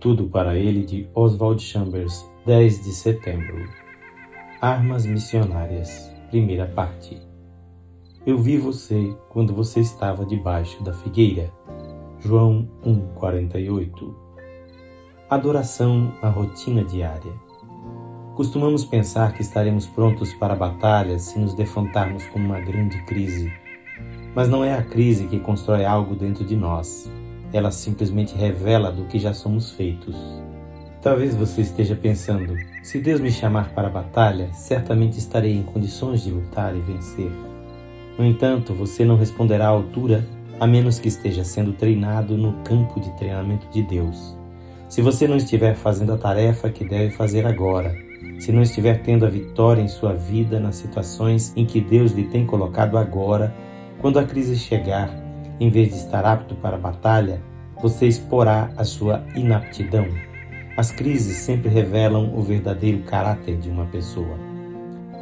Tudo para ele de Oswald Chambers, 10 de setembro. Armas missionárias, primeira parte. Eu vi você quando você estava debaixo da figueira. João 1:48. Adoração à rotina diária. Costumamos pensar que estaremos prontos para a batalha se nos defrontarmos com uma grande crise. Mas não é a crise que constrói algo dentro de nós ela simplesmente revela do que já somos feitos. Talvez você esteja pensando: se Deus me chamar para a batalha, certamente estarei em condições de lutar e vencer. No entanto, você não responderá à altura a menos que esteja sendo treinado no campo de treinamento de Deus. Se você não estiver fazendo a tarefa que deve fazer agora, se não estiver tendo a vitória em sua vida nas situações em que Deus lhe tem colocado agora, quando a crise chegar, em vez de estar apto para a batalha, você exporá a sua inaptidão. As crises sempre revelam o verdadeiro caráter de uma pessoa.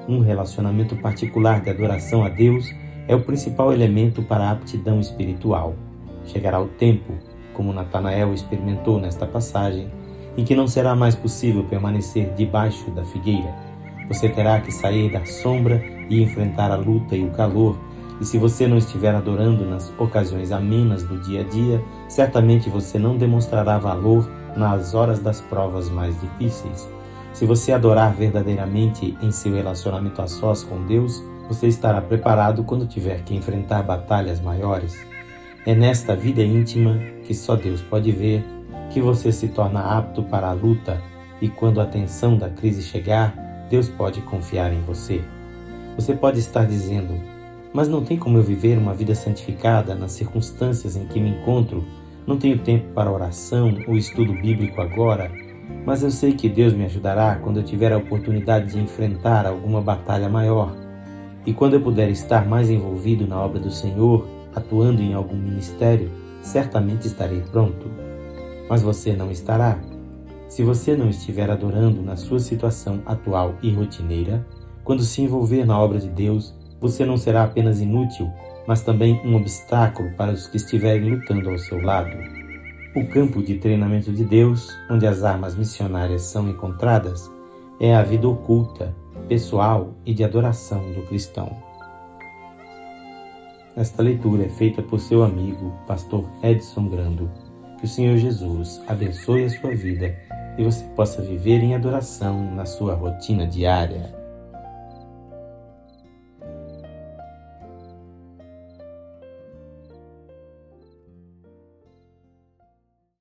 Um relacionamento particular de adoração a Deus é o principal elemento para a aptidão espiritual. Chegará o tempo, como Natanael experimentou nesta passagem, em que não será mais possível permanecer debaixo da figueira. Você terá que sair da sombra e enfrentar a luta e o calor e se você não estiver adorando nas ocasiões amenas do dia a dia, certamente você não demonstrará valor nas horas das provas mais difíceis. Se você adorar verdadeiramente em seu relacionamento a sós com Deus, você estará preparado quando tiver que enfrentar batalhas maiores. É nesta vida íntima que só Deus pode ver que você se torna apto para a luta e quando a tensão da crise chegar, Deus pode confiar em você. Você pode estar dizendo: mas não tem como eu viver uma vida santificada nas circunstâncias em que me encontro. Não tenho tempo para oração ou estudo bíblico agora, mas eu sei que Deus me ajudará quando eu tiver a oportunidade de enfrentar alguma batalha maior. E quando eu puder estar mais envolvido na obra do Senhor, atuando em algum ministério, certamente estarei pronto. Mas você não estará. Se você não estiver adorando na sua situação atual e rotineira, quando se envolver na obra de Deus, você não será apenas inútil, mas também um obstáculo para os que estiverem lutando ao seu lado. O campo de treinamento de Deus, onde as armas missionárias são encontradas, é a vida oculta, pessoal e de adoração do cristão. Esta leitura é feita por seu amigo, pastor Edson Grando. Que o Senhor Jesus abençoe a sua vida e você possa viver em adoração na sua rotina diária.